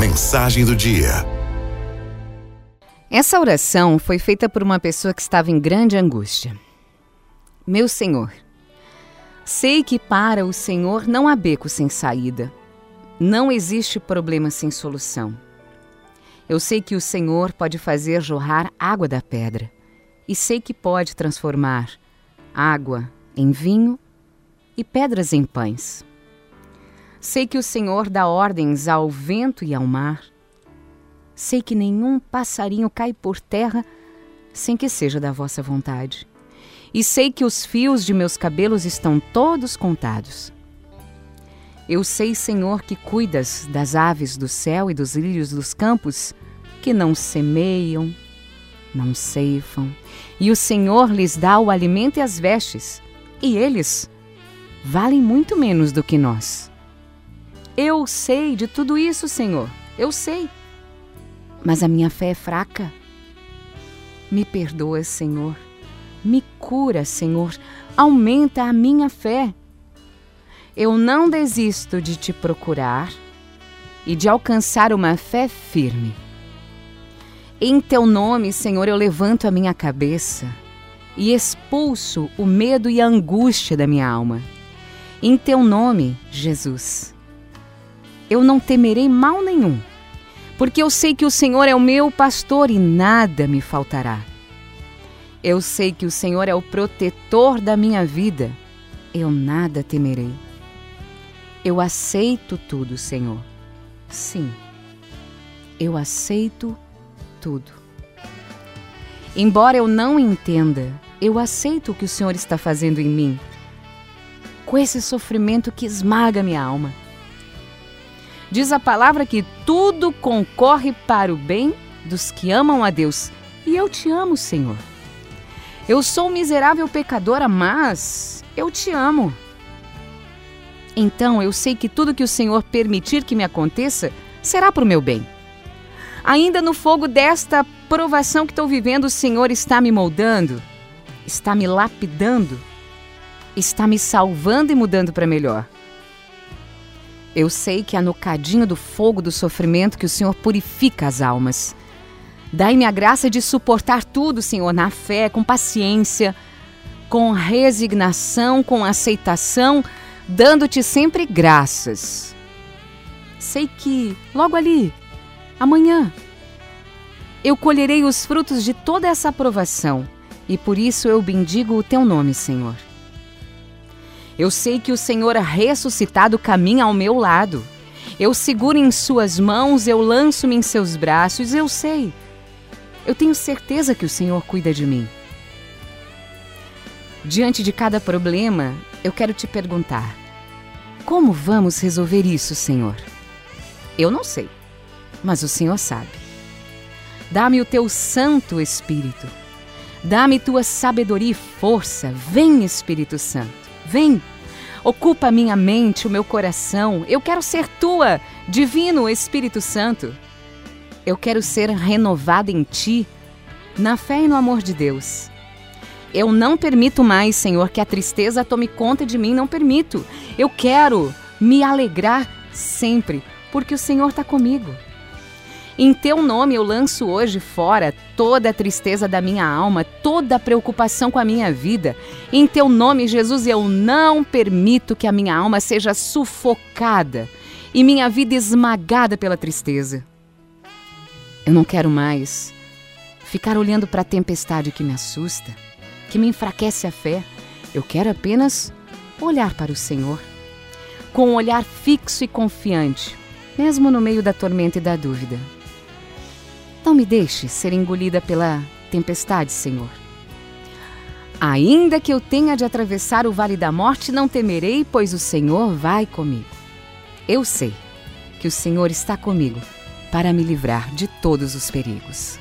Mensagem do dia. Essa oração foi feita por uma pessoa que estava em grande angústia. Meu Senhor, sei que para o Senhor não há beco sem saída. Não existe problema sem solução. Eu sei que o Senhor pode fazer jorrar água da pedra. E sei que pode transformar água em vinho e pedras em pães. Sei que o Senhor dá ordens ao vento e ao mar. Sei que nenhum passarinho cai por terra sem que seja da vossa vontade. E sei que os fios de meus cabelos estão todos contados. Eu sei, Senhor, que cuidas das aves do céu e dos lírios dos campos, que não semeiam, não ceifam, e o Senhor lhes dá o alimento e as vestes, e eles valem muito menos do que nós. Eu sei de tudo isso, Senhor. Eu sei. Mas a minha fé é fraca. Me perdoa, Senhor. Me cura, Senhor. Aumenta a minha fé. Eu não desisto de te procurar e de alcançar uma fé firme. Em teu nome, Senhor, eu levanto a minha cabeça e expulso o medo e a angústia da minha alma. Em teu nome, Jesus, eu não temerei mal nenhum, porque eu sei que o Senhor é o meu pastor e nada me faltará. Eu sei que o Senhor é o protetor da minha vida, eu nada temerei. Eu aceito tudo, Senhor. Sim, eu aceito tudo. Embora eu não entenda, eu aceito o que o Senhor está fazendo em mim, com esse sofrimento que esmaga minha alma. Diz a palavra que tudo concorre para o bem dos que amam a Deus. E eu te amo, Senhor. Eu sou miserável pecadora, mas eu te amo. Então eu sei que tudo que o Senhor permitir que me aconteça será para o meu bem. Ainda no fogo desta provação que estou vivendo, o Senhor está me moldando, está me lapidando, está me salvando e mudando para melhor. Eu sei que é no cadinho do fogo do sofrimento que o Senhor purifica as almas. Dai-me a graça de suportar tudo, Senhor, na fé, com paciência, com resignação, com aceitação, dando-te sempre graças. Sei que logo ali, amanhã, eu colherei os frutos de toda essa aprovação e por isso eu bendigo o teu nome, Senhor. Eu sei que o Senhor ressuscitado caminha ao meu lado. Eu seguro em Suas mãos, eu lanço-me em Seus braços, eu sei. Eu tenho certeza que o Senhor cuida de mim. Diante de cada problema, eu quero te perguntar: como vamos resolver isso, Senhor? Eu não sei, mas o Senhor sabe. Dá-me o teu Santo Espírito. Dá-me tua sabedoria e força. Vem, Espírito Santo. Vem, ocupa minha mente, o meu coração. Eu quero ser tua, Divino Espírito Santo. Eu quero ser renovada em ti, na fé e no amor de Deus. Eu não permito mais, Senhor, que a tristeza tome conta de mim, não permito. Eu quero me alegrar sempre, porque o Senhor está comigo. Em teu nome eu lanço hoje fora toda a tristeza da minha alma, toda a preocupação com a minha vida. Em teu nome, Jesus, eu não permito que a minha alma seja sufocada e minha vida esmagada pela tristeza. Eu não quero mais ficar olhando para a tempestade que me assusta, que me enfraquece a fé. Eu quero apenas olhar para o Senhor com um olhar fixo e confiante, mesmo no meio da tormenta e da dúvida. Não me deixe ser engolida pela tempestade, Senhor. Ainda que eu tenha de atravessar o vale da morte, não temerei, pois o Senhor vai comigo. Eu sei que o Senhor está comigo para me livrar de todos os perigos.